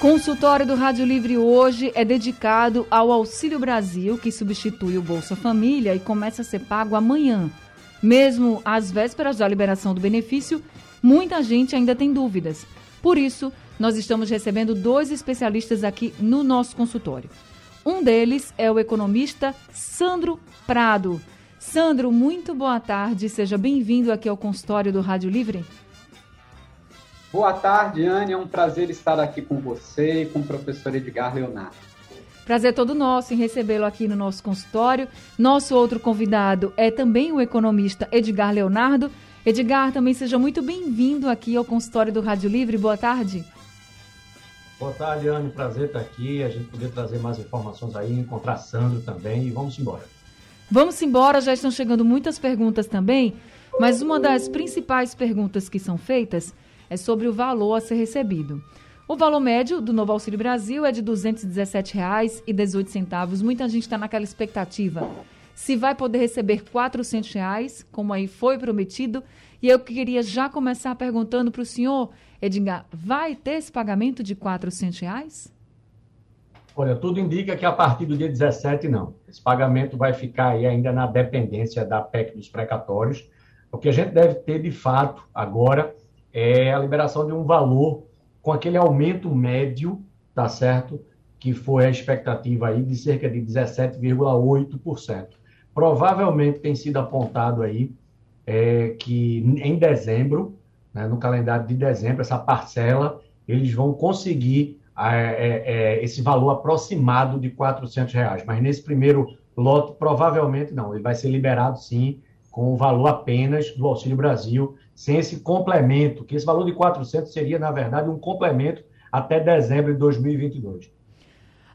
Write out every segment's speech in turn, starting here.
Consultório do Rádio Livre hoje é dedicado ao Auxílio Brasil, que substitui o Bolsa Família e começa a ser pago amanhã. Mesmo às vésperas da liberação do benefício, muita gente ainda tem dúvidas. Por isso, nós estamos recebendo dois especialistas aqui no nosso consultório. Um deles é o economista Sandro Prado. Sandro, muito boa tarde, seja bem-vindo aqui ao consultório do Rádio Livre. Boa tarde, Anne. É um prazer estar aqui com você e com o professor Edgar Leonardo. Prazer todo nosso em recebê-lo aqui no nosso consultório. Nosso outro convidado é também o economista Edgar Leonardo. Edgar, também seja muito bem-vindo aqui ao consultório do Rádio Livre. Boa tarde. Boa tarde, Anne. Prazer estar aqui, a gente poder trazer mais informações aí, encontrar Sandro também e vamos embora. Vamos embora, já estão chegando muitas perguntas também, mas uma das principais perguntas que são feitas é sobre o valor a ser recebido. O valor médio do Novo Auxílio Brasil é de R$ 217,18. Muita gente está naquela expectativa. Se vai poder receber 400 reais, como aí foi prometido. E eu queria já começar perguntando para o senhor, Edgar, vai ter esse pagamento de R$ 400? Reais? Olha, tudo indica que a partir do dia 17 não. Esse pagamento vai ficar aí ainda na dependência da PEC dos precatórios. O que a gente deve ter de fato agora é a liberação de um valor com aquele aumento médio, tá certo? Que foi a expectativa aí de cerca de 17,8%. Provavelmente tem sido apontado aí é, que em dezembro, né, no calendário de dezembro, essa parcela, eles vão conseguir é, é, é esse valor aproximado de 400 reais. Mas nesse primeiro lote, provavelmente não. Ele vai ser liberado, sim, com o valor apenas do Auxílio Brasil, sem esse complemento, que esse valor de 400 seria, na verdade, um complemento até dezembro de 2022.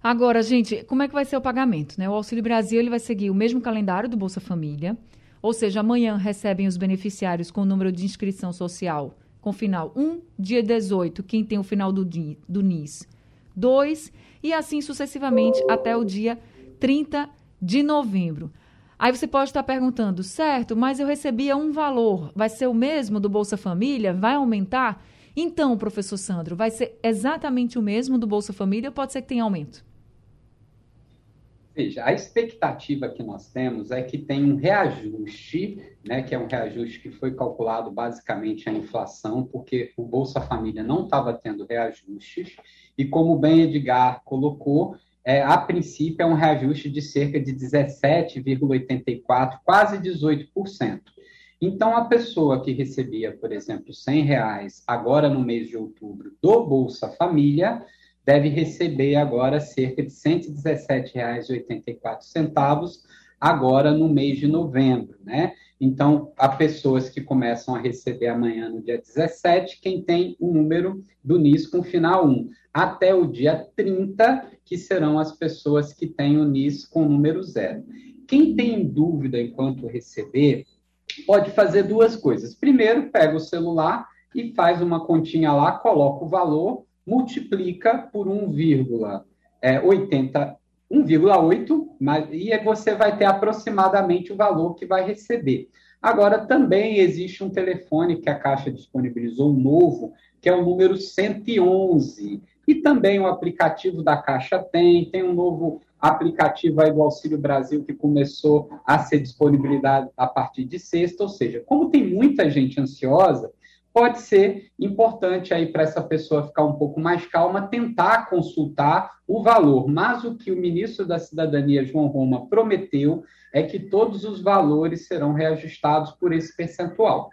Agora, gente, como é que vai ser o pagamento? Né? O Auxílio Brasil ele vai seguir o mesmo calendário do Bolsa Família, ou seja, amanhã recebem os beneficiários com o número de inscrição social com final 1, dia 18, quem tem o final do, do NIS 2, e assim sucessivamente até o dia 30 de novembro. Aí você pode estar perguntando, certo, mas eu recebia um valor, vai ser o mesmo do Bolsa Família? Vai aumentar? Então, professor Sandro, vai ser exatamente o mesmo do Bolsa Família ou pode ser que tenha aumento? Veja, a expectativa que nós temos é que tem um reajuste, né, que é um reajuste que foi calculado basicamente a inflação, porque o Bolsa Família não estava tendo reajustes, e como bem Edgar colocou, é, a princípio, é um reajuste de cerca de 17,84%, quase 18%. Então, a pessoa que recebia, por exemplo, R$ reais agora no mês de outubro do Bolsa Família, deve receber agora cerca de R$ 117,84 agora no mês de novembro, né? Então, há pessoas que começam a receber amanhã no dia 17, quem tem o número do NIS com final 1, até o dia 30, que serão as pessoas que têm o NIS com número 0. Quem tem dúvida enquanto receber, pode fazer duas coisas. Primeiro, pega o celular e faz uma continha lá, coloca o valor, multiplica por 1,80 1,8, e você vai ter aproximadamente o valor que vai receber. Agora, também existe um telefone que a Caixa disponibilizou, um novo, que é o número 111. E também o aplicativo da Caixa tem, tem um novo aplicativo aí do Auxílio Brasil que começou a ser disponibilizado a partir de sexta, ou seja, como tem muita gente ansiosa, pode ser importante aí para essa pessoa ficar um pouco mais calma, tentar consultar o valor. Mas o que o ministro da Cidadania, João Roma, prometeu é que todos os valores serão reajustados por esse percentual.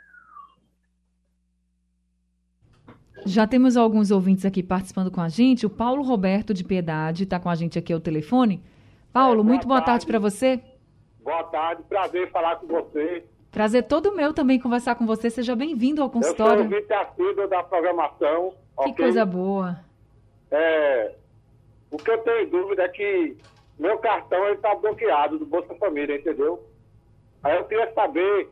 Já temos alguns ouvintes aqui participando com a gente. O Paulo Roberto de Piedade está com a gente aqui ao telefone. Paulo, é, boa muito boa tarde, tarde para você. Boa tarde, prazer falar com você. Prazer todo meu também conversar com você. Seja bem-vindo ao consultório. Eu sou ouvinte assíduo da programação. Que okay? coisa boa. É, o que eu tenho dúvida é que meu cartão está bloqueado do Bolsa Família, entendeu? Aí eu queria saber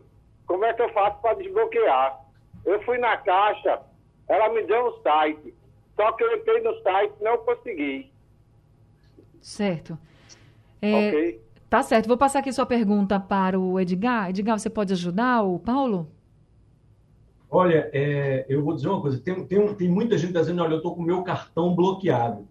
como é que eu faço para desbloquear. Eu fui na caixa, ela me deu um site. Só que eu entrei no site e não consegui. Certo. É, ok. Tá certo. Vou passar aqui sua pergunta para o Edgar. Edgar, você pode ajudar o Paulo? Olha, é, eu vou dizer uma coisa. Tem, tem, tem muita gente dizendo, olha, eu estou com o meu cartão bloqueado.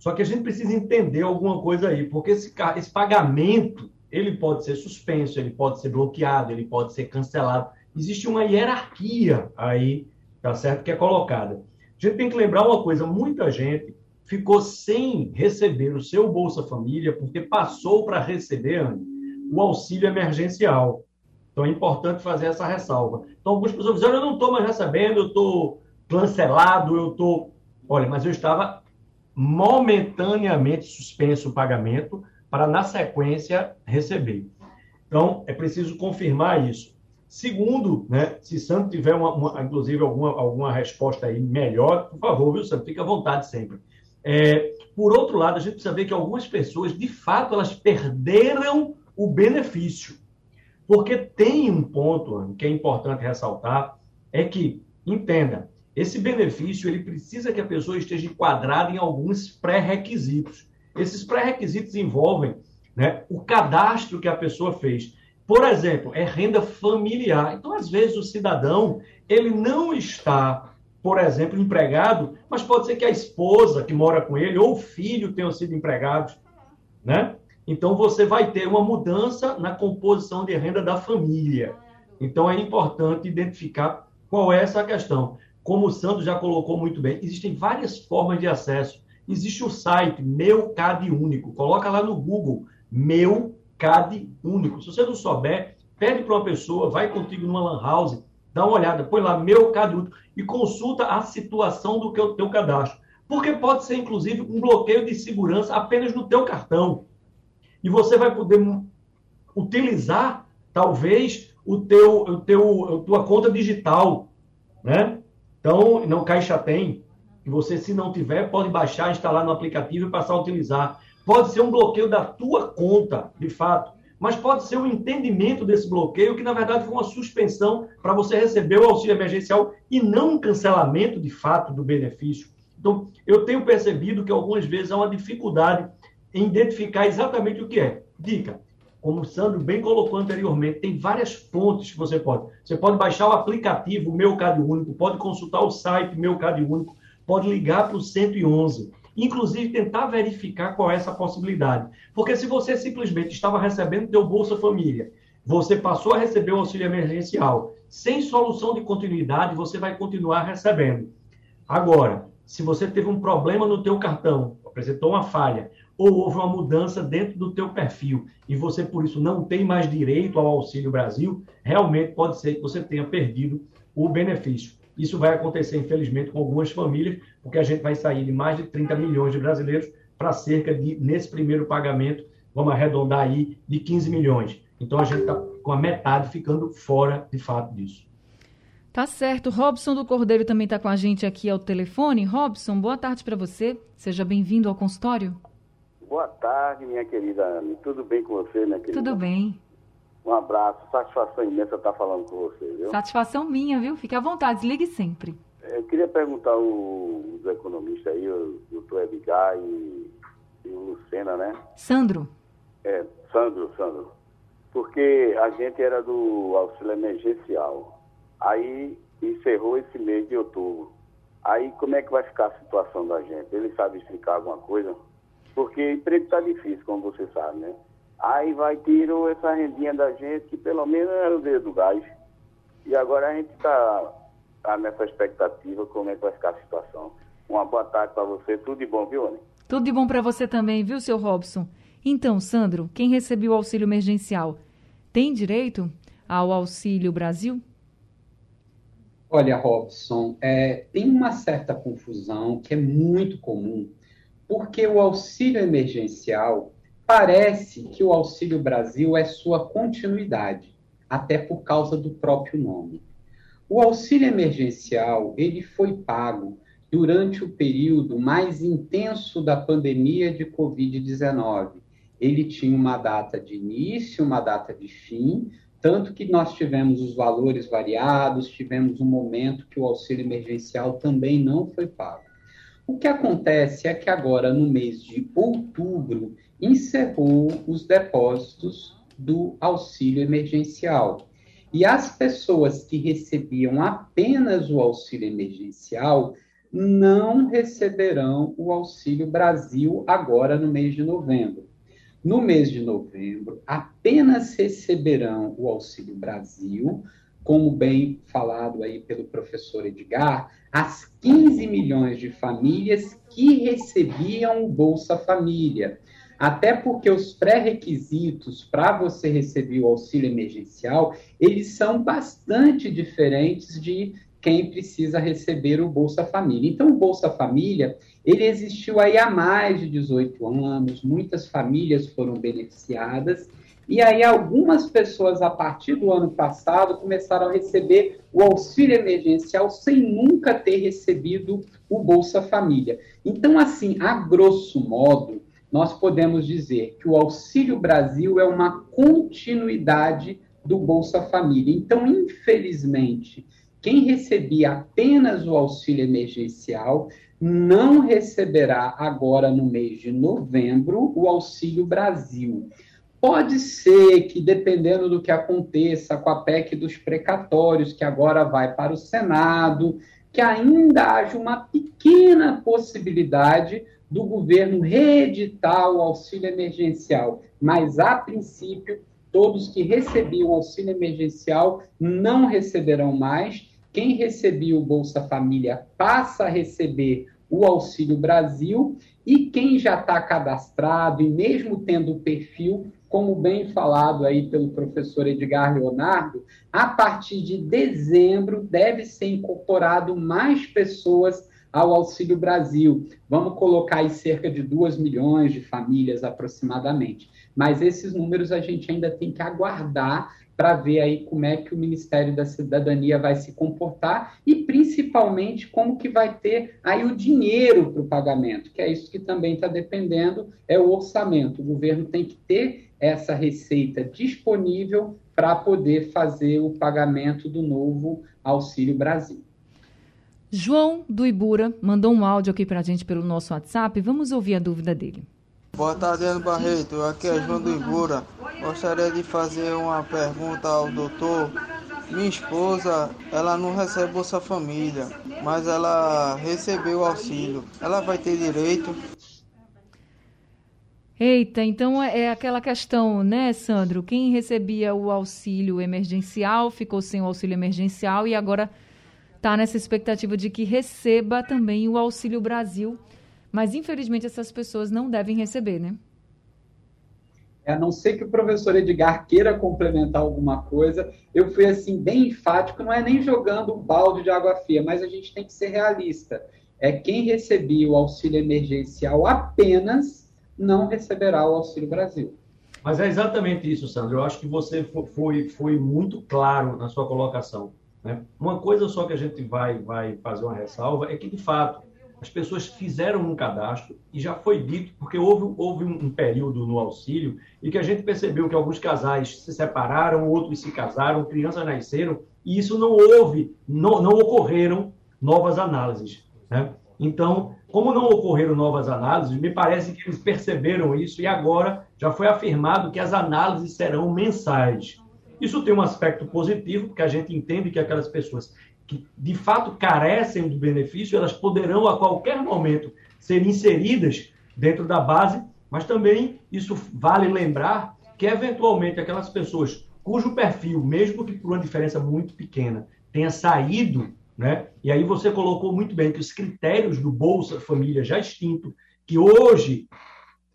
Só que a gente precisa entender alguma coisa aí, porque esse, esse pagamento, ele pode ser suspenso, ele pode ser bloqueado, ele pode ser cancelado. Existe uma hierarquia aí, tá certo, que é colocada. A gente tem que lembrar uma coisa, muita gente ficou sem receber o seu Bolsa Família porque passou para receber, o auxílio emergencial. Então é importante fazer essa ressalva. Então, algumas pessoas dizem, eu não estou mais recebendo, eu estou cancelado, eu estou. Olha, mas eu estava momentaneamente suspenso o pagamento para, na sequência, receber. Então, é preciso confirmar isso. Segundo, né, se Santo tiver, uma, uma, inclusive, alguma, alguma resposta aí melhor, por favor, viu, Santo? Fique à vontade sempre. É, por outro lado, a gente precisa ver que algumas pessoas, de fato, elas perderam o benefício. Porque tem um ponto que é importante ressaltar, é que, entenda, esse benefício ele precisa que a pessoa esteja enquadrada em alguns pré-requisitos. Esses pré-requisitos envolvem né, o cadastro que a pessoa fez. Por exemplo, é renda familiar. Então, às vezes, o cidadão ele não está, por exemplo, empregado, mas pode ser que a esposa que mora com ele ou o filho tenham sido empregados, né? Então, você vai ter uma mudança na composição de renda da família. Então, é importante identificar qual é essa questão. Como o Sandro já colocou muito bem, existem várias formas de acesso. Existe o site Meu CAD Único. Coloca lá no Google, Meu CAD único. Se você não souber, pede para uma pessoa, vai contigo numa lan house, dá uma olhada, põe lá meu CAD único e consulta a situação do que o teu cadastro. Porque pode ser, inclusive, um bloqueio de segurança apenas no teu cartão. E você vai poder utilizar, talvez, o teu, o teu, a tua conta digital, né? Então, não Caixa tem, que você, se não tiver, pode baixar, instalar no aplicativo e passar a utilizar. Pode ser um bloqueio da tua conta, de fato, mas pode ser um entendimento desse bloqueio que, na verdade, foi uma suspensão para você receber o auxílio emergencial e não um cancelamento, de fato, do benefício. Então, eu tenho percebido que algumas vezes há uma dificuldade em identificar exatamente o que é. Dica, como o Sandro bem colocou anteriormente, tem várias fontes que você pode. Você pode baixar o aplicativo Meu Cade Único, pode consultar o site Meu Cade Único, pode ligar para o 111 inclusive tentar verificar qual é essa possibilidade. Porque se você simplesmente estava recebendo teu Bolsa Família, você passou a receber o auxílio emergencial, sem solução de continuidade, você vai continuar recebendo. Agora, se você teve um problema no teu cartão, apresentou uma falha, ou houve uma mudança dentro do teu perfil e você por isso não tem mais direito ao Auxílio Brasil, realmente pode ser que você tenha perdido o benefício. Isso vai acontecer, infelizmente, com algumas famílias, porque a gente vai sair de mais de 30 milhões de brasileiros para cerca de, nesse primeiro pagamento, vamos arredondar aí, de 15 milhões. Então a gente está com a metade ficando fora, de fato, disso. Tá certo. Robson do Cordeiro também está com a gente aqui ao telefone. Robson, boa tarde para você. Seja bem-vindo ao consultório. Boa tarde, minha querida Anne. Tudo bem com você, minha querida? Tudo bem. Um abraço, satisfação imensa estar falando com você, viu? Satisfação minha, viu? Fique à vontade, ligue sempre. Eu queria perguntar os economistas aí, o doutor Edgar e, e o Lucena, né? Sandro. É, Sandro, Sandro. Porque a gente era do auxílio emergencial. Aí encerrou esse mês de outubro. Aí como é que vai ficar a situação da gente? Ele sabe explicar alguma coisa? Porque emprego está difícil, como você sabe, né? Aí vai, tirou essa rendinha da gente, que pelo menos era o dedo do gás. E agora a gente está tá nessa expectativa, como é que vai ficar a situação. Uma boa tarde para você, tudo de bom, viu, Anny? Tudo de bom para você também, viu, seu Robson? Então, Sandro, quem recebeu o auxílio emergencial tem direito ao Auxílio Brasil? Olha, Robson, é, tem uma certa confusão que é muito comum, porque o auxílio emergencial Parece que o Auxílio Brasil é sua continuidade, até por causa do próprio nome. O auxílio emergencial, ele foi pago durante o período mais intenso da pandemia de COVID-19, ele tinha uma data de início, uma data de fim, tanto que nós tivemos os valores variados, tivemos um momento que o auxílio emergencial também não foi pago. O que acontece é que agora, no mês de outubro, encerrou os depósitos do auxílio emergencial. E as pessoas que recebiam apenas o auxílio emergencial não receberão o Auxílio Brasil agora no mês de novembro. No mês de novembro, apenas receberão o Auxílio Brasil, como bem falado aí pelo professor Edgar, as 15 milhões de famílias que recebiam o Bolsa Família. Até porque os pré-requisitos para você receber o auxílio emergencial, eles são bastante diferentes de quem precisa receber o Bolsa Família. Então, o Bolsa Família, ele existiu aí há mais de 18 anos, muitas famílias foram beneficiadas, e aí algumas pessoas, a partir do ano passado, começaram a receber o auxílio emergencial sem nunca ter recebido o Bolsa Família. Então, assim, a grosso modo, nós podemos dizer que o Auxílio Brasil é uma continuidade do Bolsa Família. Então, infelizmente, quem recebia apenas o auxílio emergencial não receberá agora no mês de novembro o Auxílio Brasil. Pode ser que, dependendo do que aconteça com a PEC dos precatórios, que agora vai para o Senado, que ainda haja uma pequena possibilidade do governo reeditar o auxílio emergencial. Mas, a princípio, todos que recebiam o auxílio emergencial não receberão mais quem recebia o Bolsa Família passa a receber o Auxílio Brasil e quem já está cadastrado e mesmo tendo o perfil, como bem falado aí pelo professor Edgar Leonardo, a partir de dezembro deve ser incorporado mais pessoas ao Auxílio Brasil. Vamos colocar aí cerca de 2 milhões de famílias aproximadamente. Mas esses números a gente ainda tem que aguardar para ver aí como é que o Ministério da Cidadania vai se comportar e principalmente como que vai ter aí o dinheiro para o pagamento, que é isso que também está dependendo, é o orçamento. O governo tem que ter essa receita disponível para poder fazer o pagamento do novo Auxílio Brasil. João do Ibura mandou um áudio aqui para a gente pelo nosso WhatsApp. Vamos ouvir a dúvida dele. Boa tarde, Ano Barreto. Aqui é João do Ibura. Gostaria de fazer uma pergunta ao doutor. Minha esposa, ela não recebe Bolsa Família, mas ela recebeu auxílio. Ela vai ter direito? Eita, então é, é aquela questão, né, Sandro? Quem recebia o auxílio emergencial ficou sem o auxílio emergencial e agora está nessa expectativa de que receba também o Auxílio Brasil mas, infelizmente, essas pessoas não devem receber, né? A não ser que o professor Edgar queira complementar alguma coisa, eu fui assim bem enfático, não é nem jogando um balde de água fria, mas a gente tem que ser realista. É quem recebia o auxílio emergencial apenas não receberá o Auxílio Brasil. Mas é exatamente isso, Sandro. Eu acho que você foi, foi muito claro na sua colocação. Né? Uma coisa só que a gente vai, vai fazer uma ressalva é que, de fato, as pessoas fizeram um cadastro e já foi dito, porque houve, houve um período no auxílio e que a gente percebeu que alguns casais se separaram, outros se casaram, crianças nasceram, e isso não houve, não, não ocorreram novas análises. Né? Então, como não ocorreram novas análises, me parece que eles perceberam isso e agora já foi afirmado que as análises serão mensais. Isso tem um aspecto positivo, porque a gente entende que aquelas pessoas que de fato carecem do benefício, elas poderão a qualquer momento ser inseridas dentro da base, mas também isso vale lembrar que eventualmente aquelas pessoas cujo perfil, mesmo que por uma diferença muito pequena, tenha saído, né? E aí você colocou muito bem que os critérios do Bolsa Família já extinto, que hoje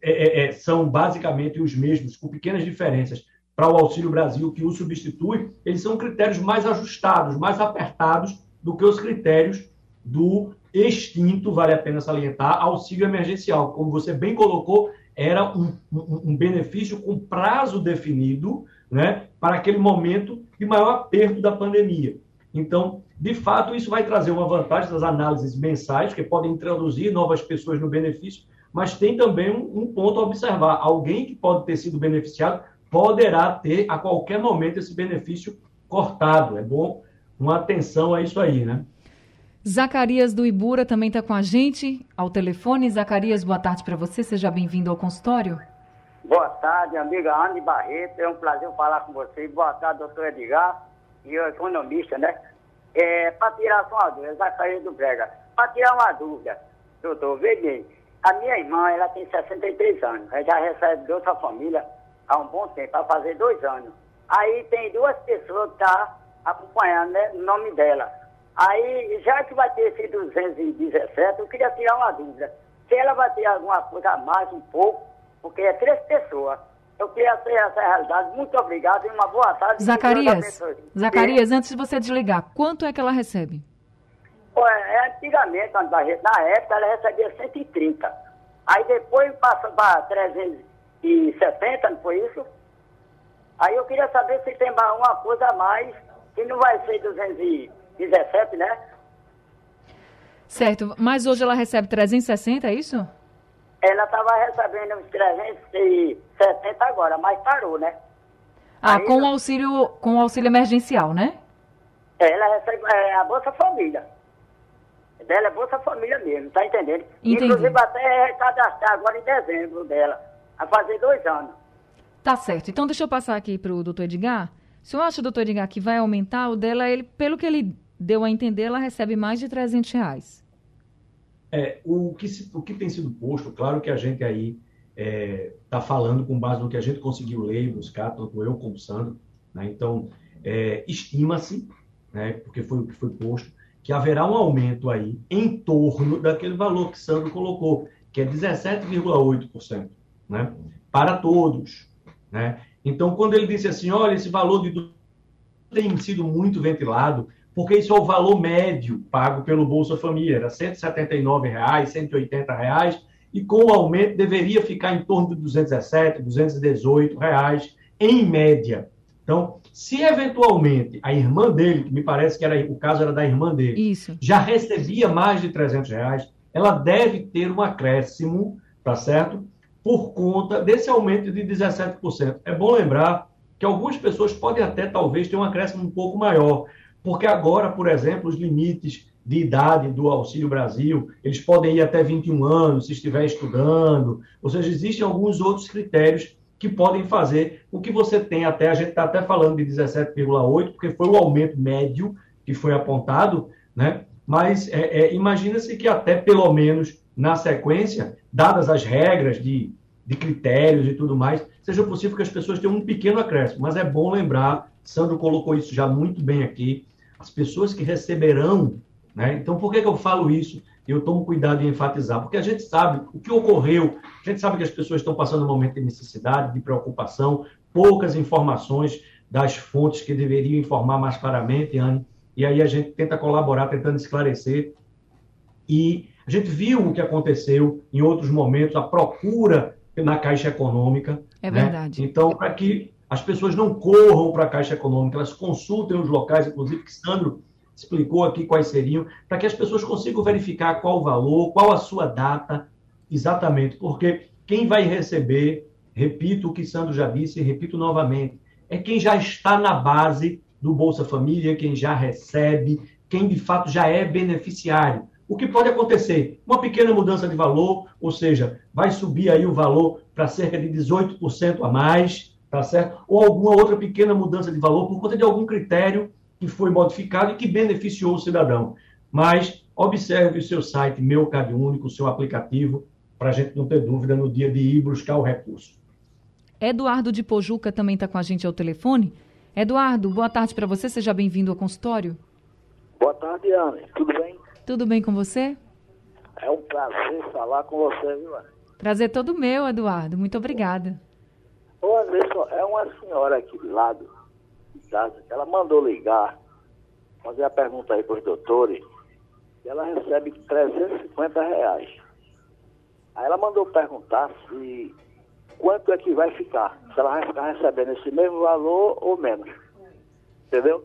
é, é, é são basicamente os mesmos, com pequenas diferenças, para o Auxílio Brasil que o substitui, eles são critérios mais ajustados, mais apertados do que os critérios do extinto, vale a pena salientar, auxílio emergencial. Como você bem colocou, era um, um, um benefício com prazo definido né, para aquele momento de maior aperto da pandemia. Então, de fato, isso vai trazer uma vantagem das análises mensais, que podem introduzir novas pessoas no benefício, mas tem também um, um ponto a observar. Alguém que pode ter sido beneficiado poderá ter a qualquer momento esse benefício cortado. É bom uma atenção a isso aí, né? Zacarias do Ibura também está com a gente ao telefone. Zacarias, boa tarde para você. Seja bem-vindo ao consultório. Boa tarde, amiga Anne Barreto. É um prazer falar com você. Boa tarde, doutor Edgar, e o economista, né? É, para tirar só uma dúvida, Zacarias do Brega. Para tirar uma dúvida, doutor, veja bem. A minha irmã, ela tem 63 anos. Ela já recebe de outra família há um bom tempo, para fazer dois anos. Aí tem duas pessoas que estão tá acompanhando né, o nome dela. Aí, já que vai ter esse 217, eu queria tirar uma dúvida. Se ela vai ter alguma coisa a mais, um pouco, porque é três pessoas. Eu queria ter essa realidade. Muito obrigado e uma boa tarde. Zacarias, Zacarias, antes de você desligar, quanto é que ela recebe? É, antigamente, na época, ela recebia 130. Aí depois passou para 370, não foi isso? Aí eu queria saber se tem uma coisa a mais, que não vai ser 200 17, né? Certo, mas hoje ela recebe 360, é isso? Ela estava recebendo uns 370 agora, mas parou, né? Ah, Aí, com o auxílio, com auxílio emergencial, né? Ela recebe é, a Bolsa Família. Dela é Bolsa Família mesmo, tá entendendo? Entendi. Inclusive até cadastrar agora em dezembro dela, a fazer dois anos. Tá certo. Então deixa eu passar aqui para o doutor Edgar. O senhor acha, doutor Edgar, que vai aumentar o dela, ele, pelo que ele deu a entender, ela recebe mais de 300 reais. É, o, que se, o que tem sido posto, claro que a gente aí está é, tá falando com base no que a gente conseguiu ler e buscar, tanto eu como o Sandro, né? então é, estima-se, né, porque foi o que foi posto, que haverá um aumento aí em torno daquele valor que Sandro colocou, que é 17,8%, né, para todos. Né? Então, quando ele disse assim, olha, esse valor de tem sido muito ventilado, porque isso é o valor médio pago pelo Bolsa Família, era 179 reais, 180 reais, e com o aumento deveria ficar em torno de 217, 218 reais em média. Então, se eventualmente a irmã dele, que me parece que era o caso era da irmã dele, Isso. já recebia mais de 300 reais, ela deve ter um acréscimo, tá certo? Por conta desse aumento de 17%. É bom lembrar que algumas pessoas podem até talvez ter um acréscimo um pouco maior, porque agora, por exemplo, os limites de idade do Auxílio Brasil, eles podem ir até 21 anos, se estiver estudando, ou seja, existem alguns outros critérios que podem fazer o que você tem até, a gente está até falando de 17,8, porque foi o aumento médio que foi apontado, né? mas é, é, imagina-se que até pelo menos na sequência, dadas as regras de, de critérios e tudo mais, seja possível que as pessoas tenham um pequeno acréscimo, mas é bom lembrar, Sandro colocou isso já muito bem aqui, as pessoas que receberão. Né? Então, por que, que eu falo isso? Eu tomo cuidado em enfatizar, porque a gente sabe o que ocorreu, a gente sabe que as pessoas estão passando um momento de necessidade, de preocupação, poucas informações das fontes que deveriam informar mais claramente, Anne, e aí a gente tenta colaborar, tentando esclarecer. E a gente viu o que aconteceu em outros momentos, a procura na Caixa Econômica. É né? verdade. Então, para que as pessoas não corram para a Caixa Econômica, elas consultem os locais, inclusive que Sandro explicou aqui quais seriam, para que as pessoas consigam verificar qual o valor, qual a sua data, exatamente, porque quem vai receber, repito o que Sandro já disse e repito novamente, é quem já está na base do Bolsa Família, quem já recebe, quem de fato já é beneficiário. O que pode acontecer? Uma pequena mudança de valor, ou seja, vai subir aí o valor para cerca de 18% a mais, tá certo? Ou alguma outra pequena mudança de valor por conta de algum critério que foi modificado e que beneficiou o cidadão. Mas observe o seu site Meu Cade Único, o seu aplicativo, para a gente não ter dúvida no dia de ir buscar o recurso. Eduardo de Pojuca também está com a gente ao telefone. Eduardo, boa tarde para você, seja bem-vindo ao consultório. Boa tarde, Ana. Tudo bem? Tudo bem com você? É um prazer falar com você, viu? Prazer todo meu, Eduardo. Muito obrigada. Ô Anderson, é uma senhora aqui do lado de casa, ela mandou ligar, fazer a pergunta aí para os doutores, e ela recebe 350 reais. Aí ela mandou perguntar se quanto é que vai ficar, se ela vai ficar recebendo esse mesmo valor ou menos. Entendeu?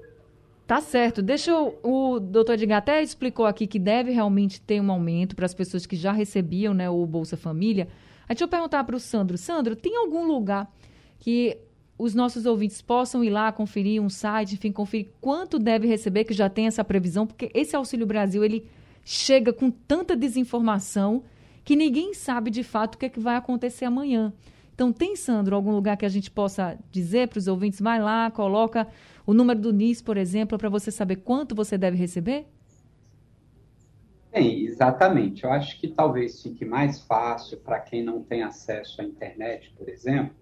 Tá certo. Deixa eu, o doutor Edgar até explicou aqui que deve realmente ter um aumento para as pessoas que já recebiam né, o Bolsa Família. Aí deixa eu perguntar para o Sandro. Sandro, tem algum lugar que os nossos ouvintes possam ir lá conferir um site, enfim, conferir quanto deve receber, que já tem essa previsão, porque esse Auxílio Brasil, ele chega com tanta desinformação que ninguém sabe de fato o que, é que vai acontecer amanhã. Então, tem, Sandro, algum lugar que a gente possa dizer para os ouvintes, vai lá, coloca o número do NIS, por exemplo, para você saber quanto você deve receber? Tem, exatamente. Eu acho que talvez fique mais fácil para quem não tem acesso à internet, por exemplo,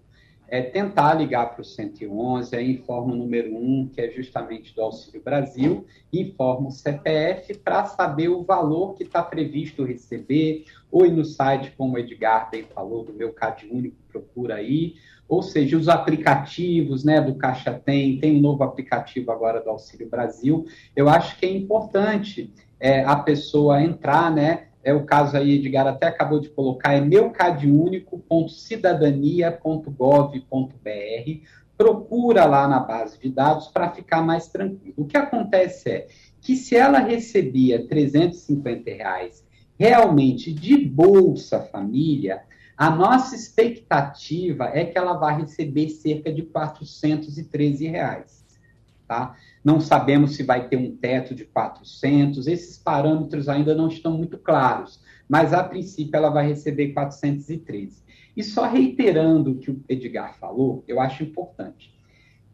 é tentar ligar para o 111, aí informa o número 1, que é justamente do Auxílio Brasil, informa o CPF para saber o valor que está previsto receber, ou ir no site, como o Edgar bem falou, do meu Cade Único, procura aí, ou seja, os aplicativos né, do Caixa Tem, tem um novo aplicativo agora do Auxílio Brasil. Eu acho que é importante é, a pessoa entrar, né? É o caso aí, Edgar até acabou de colocar, é meucadeunico.cidadania.gov.br. Procura lá na base de dados para ficar mais tranquilo. O que acontece é que se ela recebia 350 reais realmente de Bolsa Família, a nossa expectativa é que ela vai receber cerca de 413 reais, tá? Não sabemos se vai ter um teto de 400, esses parâmetros ainda não estão muito claros, mas a princípio ela vai receber 413. E só reiterando o que o Edgar falou, eu acho importante.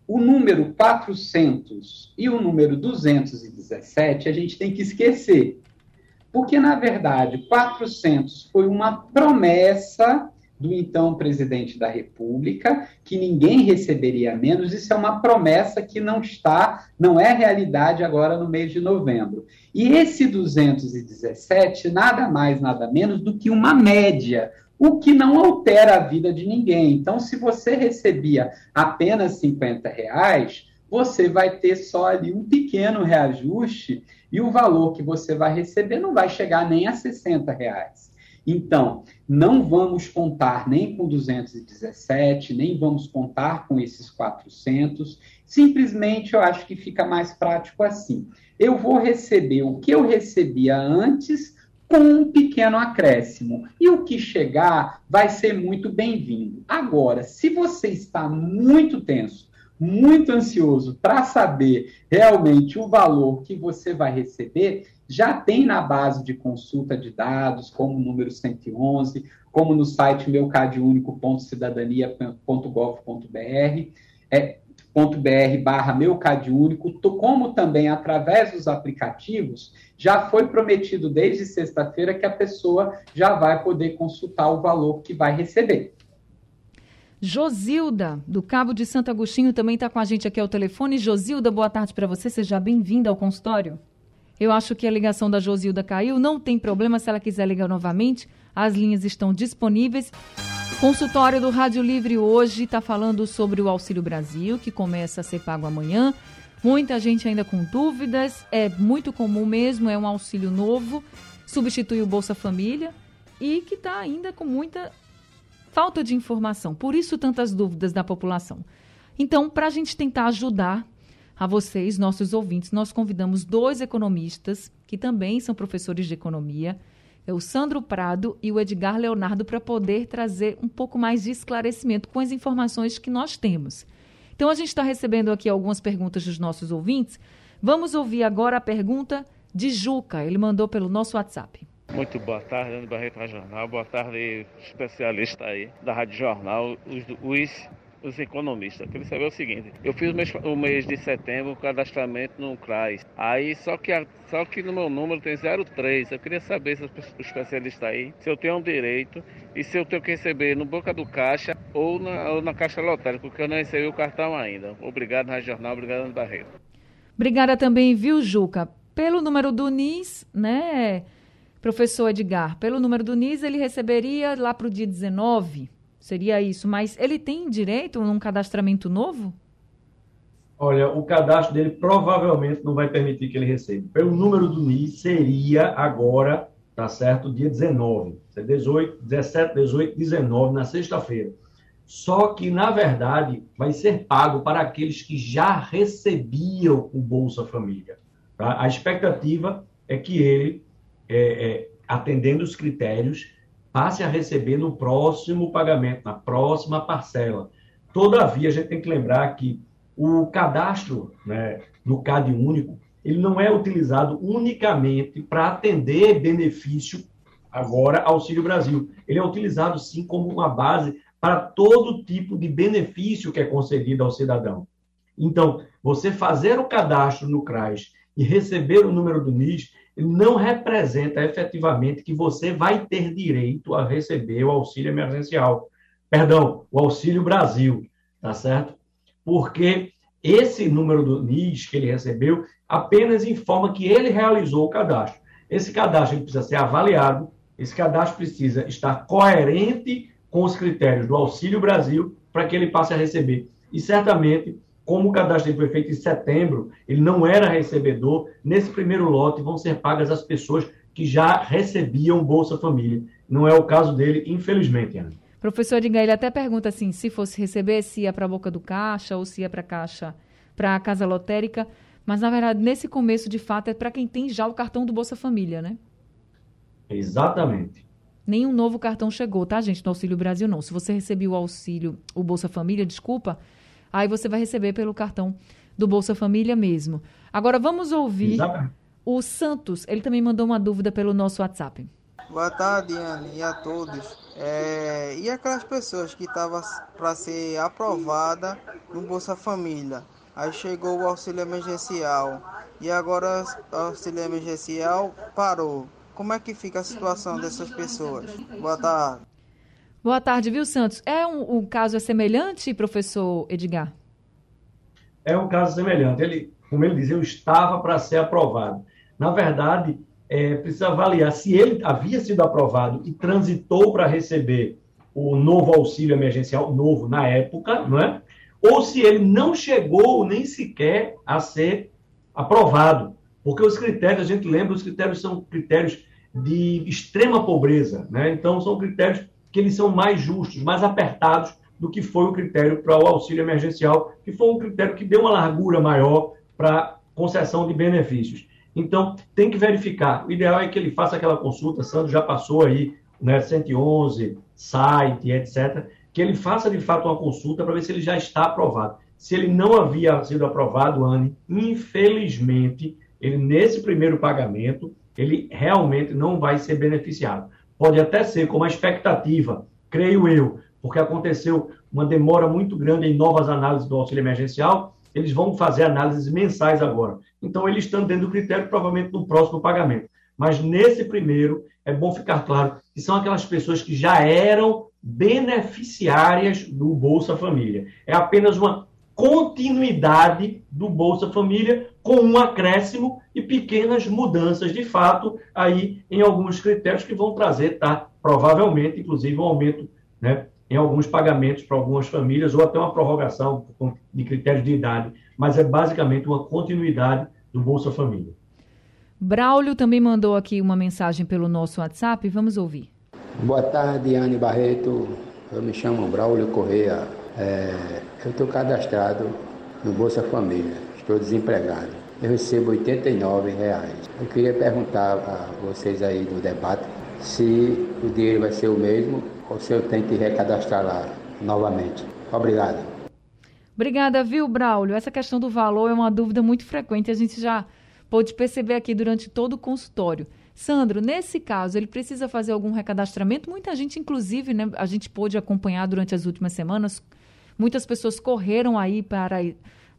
O número 400 e o número 217 a gente tem que esquecer, porque, na verdade, 400 foi uma promessa do então presidente da República, que ninguém receberia menos, isso é uma promessa que não está, não é realidade agora no mês de novembro. E esse 217, nada mais, nada menos do que uma média, o que não altera a vida de ninguém. Então, se você recebia apenas 50 reais, você vai ter só ali um pequeno reajuste e o valor que você vai receber não vai chegar nem a 60 reais. Então, não vamos contar nem com 217, nem vamos contar com esses 400. Simplesmente eu acho que fica mais prático assim. Eu vou receber o que eu recebia antes com um pequeno acréscimo. E o que chegar vai ser muito bem-vindo. Agora, se você está muito tenso, muito ansioso para saber realmente o valor que você vai receber, já tem na base de consulta de dados, como o número 111, como no site meucadunico.cidadania.gov.br, é, .br barra meucadúnico, como também através dos aplicativos, já foi prometido desde sexta-feira que a pessoa já vai poder consultar o valor que vai receber. Josilda, do Cabo de Santo Agostinho, também está com a gente aqui ao telefone. Josilda, boa tarde para você. Seja bem-vinda ao consultório. Eu acho que a ligação da Josilda caiu. Não tem problema se ela quiser ligar novamente. As linhas estão disponíveis. Consultório do Rádio Livre hoje está falando sobre o Auxílio Brasil, que começa a ser pago amanhã. Muita gente ainda com dúvidas. É muito comum mesmo, é um auxílio novo, substitui o Bolsa Família e que está ainda com muita falta de informação. Por isso, tantas dúvidas da população. Então, para a gente tentar ajudar a vocês, nossos ouvintes, nós convidamos dois economistas que também são professores de economia, é o Sandro Prado e o Edgar Leonardo, para poder trazer um pouco mais de esclarecimento com as informações que nós temos. Então, a gente está recebendo aqui algumas perguntas dos nossos ouvintes. Vamos ouvir agora a pergunta de Juca. Ele mandou pelo nosso WhatsApp. Muito boa tarde, Ana Barreto Jornal. Boa tarde, especialista aí da Rádio Jornal, os, os os economistas. Eu queria saber o seguinte: eu fiz o mês, o mês de setembro o cadastramento no CRAS. Aí só que, só que no meu número tem 03. Eu queria saber se o especialista aí, se eu tenho um direito e se eu tenho que receber no Boca do Caixa ou na, ou na Caixa Lotérica, porque eu não recebi o cartão ainda. Obrigado, Rádio Jornal. Obrigado, Ana Barreto. Obrigada também, viu, Juca? Pelo número do NIS, né, professor Edgar? Pelo número do NIS, ele receberia lá para o dia 19 Seria isso. Mas ele tem direito a um cadastramento novo? Olha, o cadastro dele provavelmente não vai permitir que ele receba. Pelo número do NIS, seria agora, tá certo? Dia 19. 18, 17, 18, 19, na sexta-feira. Só que, na verdade, vai ser pago para aqueles que já recebiam o Bolsa Família. Tá? A expectativa é que ele, é, é, atendendo os critérios, passe a receber no próximo pagamento, na próxima parcela. Todavia, a gente tem que lembrar que o cadastro né, do CAD único, ele não é utilizado unicamente para atender benefício agora Auxílio Brasil. Ele é utilizado sim como uma base para todo tipo de benefício que é concedido ao cidadão. Então, você fazer o cadastro no CRAS e receber o número do NIS não representa efetivamente que você vai ter direito a receber o auxílio emergencial. Perdão, o Auxílio Brasil, tá certo? Porque esse número do NIS que ele recebeu apenas informa que ele realizou o cadastro. Esse cadastro precisa ser avaliado, esse cadastro precisa estar coerente com os critérios do Auxílio Brasil para que ele passe a receber. E certamente, como o cadastro foi feito em setembro, ele não era recebedor, nesse primeiro lote vão ser pagas as pessoas que já recebiam Bolsa Família. Não é o caso dele, infelizmente, Ana. Professor ele até pergunta assim, se fosse receber, se ia para a boca do caixa ou se ia para a caixa, para a casa lotérica. Mas, na verdade, nesse começo, de fato, é para quem tem já o cartão do Bolsa Família, né? Exatamente. Nenhum novo cartão chegou, tá, gente? No Auxílio Brasil, não. Se você recebeu o auxílio, o Bolsa Família, desculpa, aí você vai receber pelo cartão do Bolsa Família mesmo. Agora, vamos ouvir Exatamente. o Santos. Ele também mandou uma dúvida pelo nosso WhatsApp. Boa tarde, Anne, e a todos. É, e aquelas pessoas que estavam para ser aprovada no Bolsa Família? Aí chegou o auxílio emergencial e agora o auxílio emergencial parou. Como é que fica a situação dessas pessoas? Boa tarde. Boa tarde, viu, Santos? É um, um caso semelhante, professor Edgar? É um caso semelhante. Ele, como ele diz, eu estava para ser aprovado. Na verdade, é, precisa avaliar se ele havia sido aprovado e transitou para receber o novo auxílio emergencial, novo na época, não é? Ou se ele não chegou nem sequer a ser aprovado. Porque os critérios, a gente lembra, os critérios são critérios de extrema pobreza, né? Então, são critérios que eles são mais justos, mais apertados do que foi o critério para o auxílio emergencial, que foi um critério que deu uma largura maior para concessão de benefícios. Então, tem que verificar. O ideal é que ele faça aquela consulta, Sandro já passou aí, né, 111, site, etc., que ele faça de fato uma consulta para ver se ele já está aprovado. Se ele não havia sido aprovado, Anne, infelizmente, ele nesse primeiro pagamento, ele realmente não vai ser beneficiado. Pode até ser como a expectativa, creio eu, porque aconteceu uma demora muito grande em novas análises do auxílio emergencial, eles vão fazer análises mensais agora. Então, eles estão dentro do critério, provavelmente, no próximo pagamento. Mas nesse primeiro, é bom ficar claro que são aquelas pessoas que já eram beneficiárias do Bolsa Família. É apenas uma continuidade do Bolsa Família com um acréscimo e pequenas mudanças de fato aí em alguns critérios que vão trazer, tá? Provavelmente, inclusive, um aumento, né? Em alguns pagamentos para algumas famílias ou até uma prorrogação de critérios de idade, mas é basicamente uma continuidade do Bolsa Família. Braulio também mandou aqui uma mensagem pelo nosso WhatsApp, vamos ouvir. Boa tarde, Anne Barreto. Eu me chamo Braulio Correia. É, eu estou cadastrado no Bolsa Família, estou desempregado. Eu recebo 89 reais. Eu queria perguntar a vocês aí do debate se o dinheiro vai ser o mesmo ou se eu tenho que recadastrar lá novamente. Obrigado. Obrigada, viu, Braulio? Essa questão do valor é uma dúvida muito frequente. A gente já pôde perceber aqui durante todo o consultório. Sandro, nesse caso, ele precisa fazer algum recadastramento? Muita gente, inclusive, né, a gente pôde acompanhar durante as últimas semanas, Muitas pessoas correram aí para,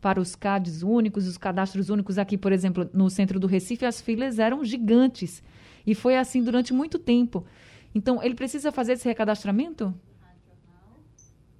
para os CADs únicos, os cadastros únicos aqui, por exemplo, no centro do Recife, as filas eram gigantes. E foi assim durante muito tempo. Então, ele precisa fazer esse recadastramento?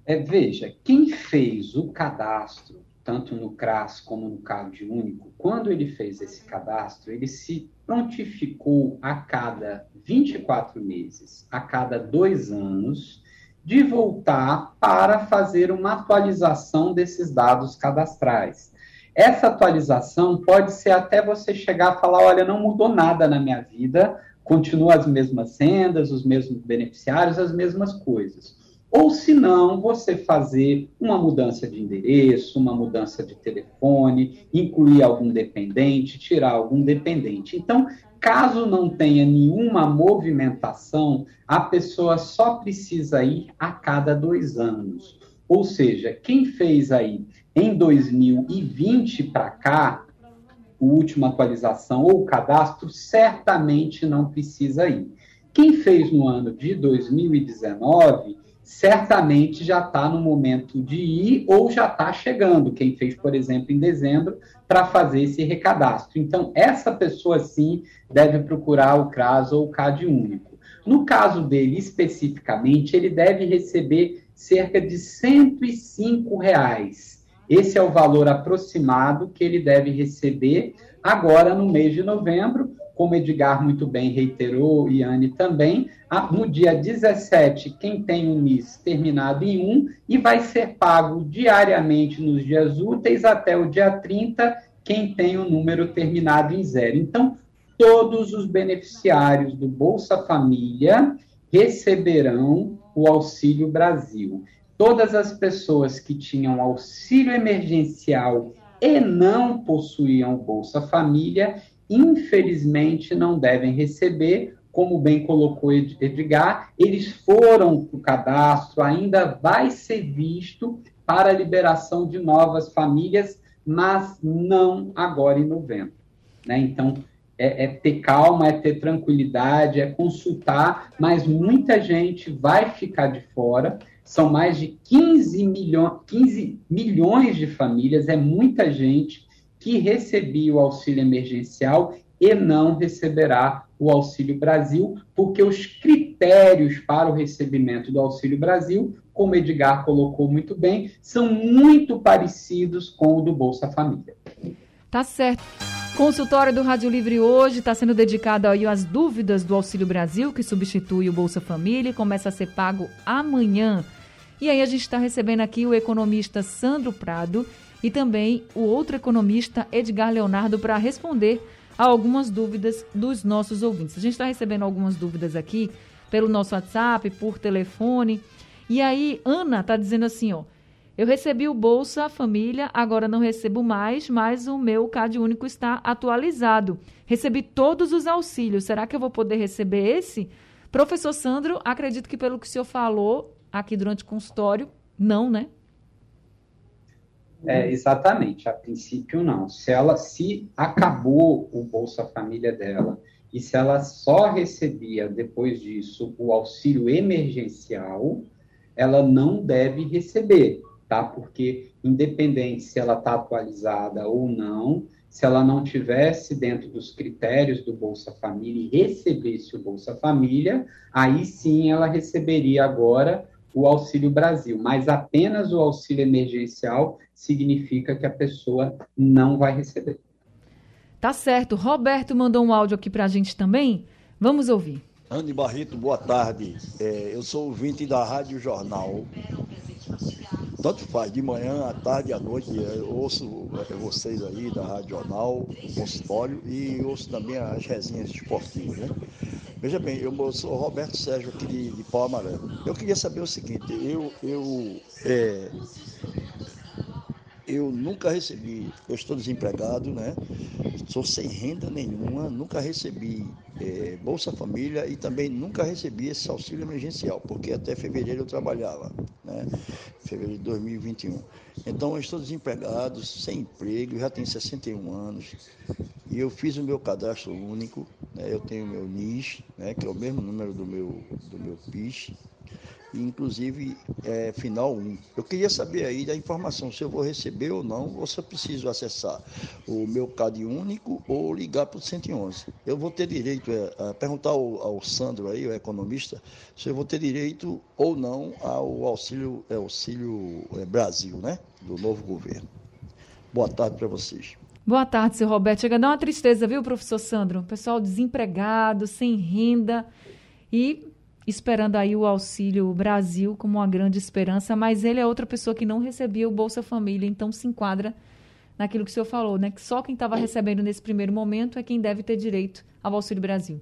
É, veja, quem fez o cadastro, tanto no CRAS como no CAD único, quando ele fez esse cadastro, ele se prontificou a cada 24 meses, a cada dois anos, de voltar para fazer uma atualização desses dados cadastrais. Essa atualização pode ser até você chegar a falar: olha, não mudou nada na minha vida, continua as mesmas sendas, os mesmos beneficiários, as mesmas coisas. Ou se não, você fazer uma mudança de endereço, uma mudança de telefone, incluir algum dependente, tirar algum dependente. Então, caso não tenha nenhuma movimentação, a pessoa só precisa ir a cada dois anos. Ou seja, quem fez aí em 2020 para cá, a última atualização ou cadastro, certamente não precisa ir. Quem fez no ano de 2019 certamente já está no momento de ir ou já está chegando. Quem fez, por exemplo, em dezembro, para fazer esse recadastro. Então, essa pessoa sim deve procurar o CRAS ou o CAD único. No caso dele especificamente, ele deve receber cerca de 105 reais. Esse é o valor aproximado que ele deve receber agora no mês de novembro, como Edgar muito bem reiterou, e Anne também, no dia 17, quem tem um MIS terminado em 1, e vai ser pago diariamente nos dias úteis até o dia 30, quem tem o um número terminado em 0. Então, todos os beneficiários do Bolsa Família receberão o Auxílio Brasil. Todas as pessoas que tinham auxílio emergencial e não possuíam Bolsa Família infelizmente não devem receber, como bem colocou Edgar, eles foram para o cadastro, ainda vai ser visto para a liberação de novas famílias, mas não agora em novembro. Né? Então, é, é, ter calma, é ter tranquilidade, é consultar, mas muita gente vai ficar de fora. São mais de 15, milho 15 milhões de famílias, é muita gente que recebia o auxílio emergencial e não receberá o Auxílio Brasil, porque os critérios para o recebimento do Auxílio Brasil, como Edgar colocou muito bem, são muito parecidos com o do Bolsa Família. Tá certo. Consultório do Rádio Livre hoje está sendo dedicado aí às dúvidas do Auxílio Brasil, que substitui o Bolsa Família e começa a ser pago amanhã. E aí a gente está recebendo aqui o economista Sandro Prado, e também o outro economista Edgar Leonardo para responder a algumas dúvidas dos nossos ouvintes. A gente está recebendo algumas dúvidas aqui pelo nosso WhatsApp, por telefone. E aí, Ana está dizendo assim, ó. Eu recebi o Bolsa Família, agora não recebo mais, mas o meu CAD único está atualizado. Recebi todos os auxílios. Será que eu vou poder receber esse? Professor Sandro, acredito que pelo que o senhor falou aqui durante o consultório, não, né? É, exatamente, a princípio não. Se ela se acabou o Bolsa Família dela e se ela só recebia depois disso o auxílio emergencial, ela não deve receber, tá? Porque independente se ela está atualizada ou não, se ela não tivesse dentro dos critérios do Bolsa Família e recebesse o Bolsa Família, aí sim ela receberia agora o Auxílio Brasil, mas apenas o auxílio emergencial significa que a pessoa não vai receber. Tá certo. Roberto mandou um áudio aqui para a gente também. Vamos ouvir. Andy Barreto, boa tarde. É, eu sou ouvinte da Rádio Jornal. Tanto faz, de manhã, à tarde, à noite, eu ouço é, vocês aí da Rádio Jornal, consultório, e ouço também as resenhas esportivas, né? Veja bem, eu sou Roberto Sérgio aqui de, de Pau Amarelo. Eu queria saber o seguinte, eu, eu, é, eu nunca recebi, eu estou desempregado, né? Sou sem renda nenhuma, nunca recebi é, Bolsa Família e também nunca recebi esse auxílio emergencial, porque até fevereiro eu trabalhava, né? Fevereiro de 2021. Então eu estou desempregado, sem emprego, já tenho 61 anos. E eu fiz o meu cadastro único, né? eu tenho meu NIS, né? que é o mesmo número do meu, do meu PIS, inclusive é, final 1. Eu queria saber aí da informação, se eu vou receber ou não, ou se eu preciso acessar o meu CAD único ou ligar para o 111. Eu vou ter direito é, a perguntar ao, ao, Sandro aí, o economista, se eu vou ter direito ou não ao auxílio, é, auxílio é, Brasil, né? Do novo governo. Boa tarde para vocês. Boa tarde, seu Roberto. Chega a dar uma tristeza, viu, professor Sandro? Pessoal desempregado, sem renda e esperando aí o Auxílio Brasil como uma grande esperança, mas ele é outra pessoa que não recebia o Bolsa Família, então se enquadra naquilo que o senhor falou, né? Que só quem estava recebendo nesse primeiro momento é quem deve ter direito ao Auxílio Brasil.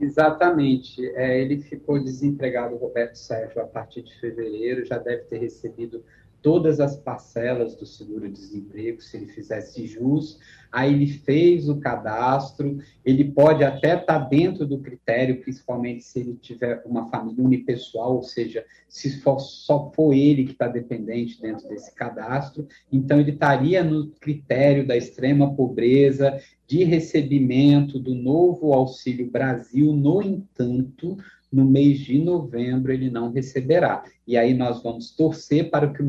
Exatamente. É, ele ficou desempregado, Roberto Sérgio, a partir de fevereiro, já deve ter recebido todas as parcelas do seguro-desemprego, se ele fizesse jus. Aí ele fez o cadastro, ele pode até estar dentro do critério, principalmente se ele tiver uma família unipessoal, ou seja, se for, só for ele que está dependente dentro desse cadastro, então ele estaria no critério da extrema pobreza, de recebimento do novo Auxílio Brasil, no entanto, no mês de novembro ele não receberá. E aí nós vamos torcer para que o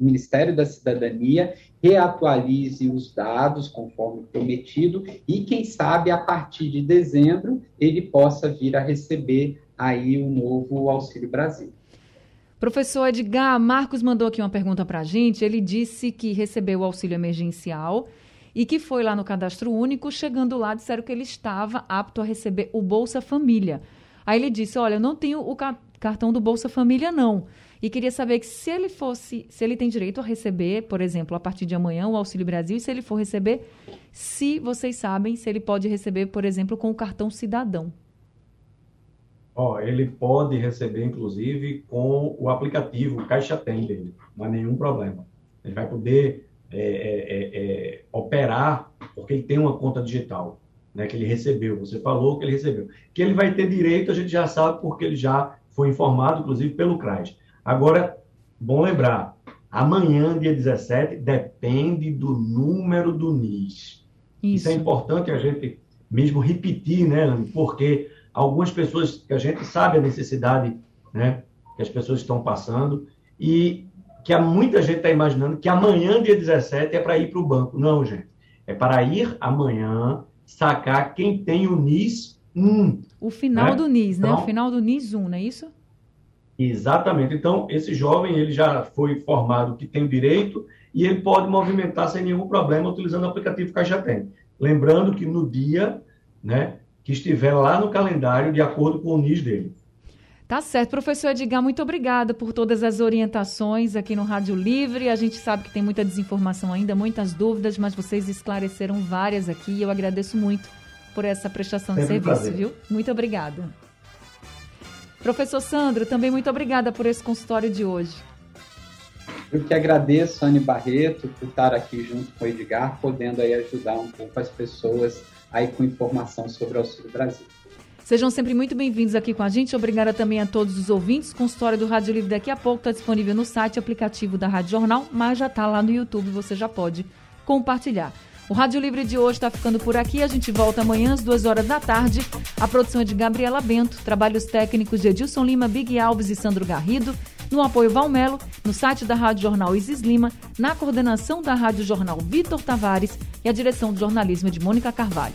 Ministério da Cidadania reatualize os dados conforme prometido e quem sabe a partir de dezembro ele possa vir a receber aí o novo Auxílio Brasil. Professor Edgar, Marcos mandou aqui uma pergunta para a gente. Ele disse que recebeu o auxílio emergencial e que foi lá no cadastro único. Chegando lá, disseram que ele estava apto a receber o Bolsa Família. Aí ele disse: Olha, eu não tenho o ca cartão do Bolsa Família, não. E queria saber que se ele fosse, se ele tem direito a receber, por exemplo, a partir de amanhã, o Auxílio Brasil, e se ele for receber, se vocês sabem, se ele pode receber, por exemplo, com o cartão cidadão. Ó, oh, ele pode receber, inclusive, com o aplicativo Caixa Tem dele, não há nenhum problema. Ele vai poder é, é, é, é operar, porque ele tem uma conta digital né, que ele recebeu. Você falou que ele recebeu. Que ele vai ter direito, a gente já sabe, porque ele já foi informado, inclusive, pelo CRAS. Agora, bom lembrar, amanhã, dia 17, depende do número do NIS. Isso, Isso é importante a gente mesmo repetir, né, porque algumas pessoas, que a gente sabe a necessidade né, que as pessoas estão passando, e que há muita gente está imaginando que amanhã, dia 17, é para ir para o banco. Não, gente. É para ir amanhã sacar quem tem o NIS 1. O final né? do NIS, né? Então, o final do NIS 1, não é isso? Exatamente. Então, esse jovem ele já foi formado que tem o direito e ele pode movimentar sem nenhum problema utilizando o aplicativo Caixa Tem. Lembrando que no dia né, que estiver lá no calendário, de acordo com o NIS dele. Tá certo. Professor Edgar, muito obrigada por todas as orientações aqui no Rádio Livre. A gente sabe que tem muita desinformação ainda, muitas dúvidas, mas vocês esclareceram várias aqui e eu agradeço muito por essa prestação Sempre de serviço, viu? Muito obrigada. Professor Sandro, também muito obrigada por esse consultório de hoje. Eu que agradeço, Anne Barreto, por estar aqui junto com o Edgar, podendo aí ajudar um pouco as pessoas aí com informação sobre o Auxílio Brasil. Sejam sempre muito bem-vindos aqui com a gente. Obrigada também a todos os ouvintes. Consultório do Rádio Livre daqui a pouco está disponível no site aplicativo da Rádio Jornal, mas já está lá no YouTube, você já pode compartilhar. O Rádio Livre de hoje está ficando por aqui. A gente volta amanhã às duas horas da tarde. A produção é de Gabriela Bento, trabalhos técnicos de Edilson Lima, Big Alves e Sandro Garrido. No apoio Valmelo, no site da Rádio Jornal Isis Lima, na coordenação da Rádio Jornal Vitor Tavares e a direção de jornalismo de Mônica Carvalho.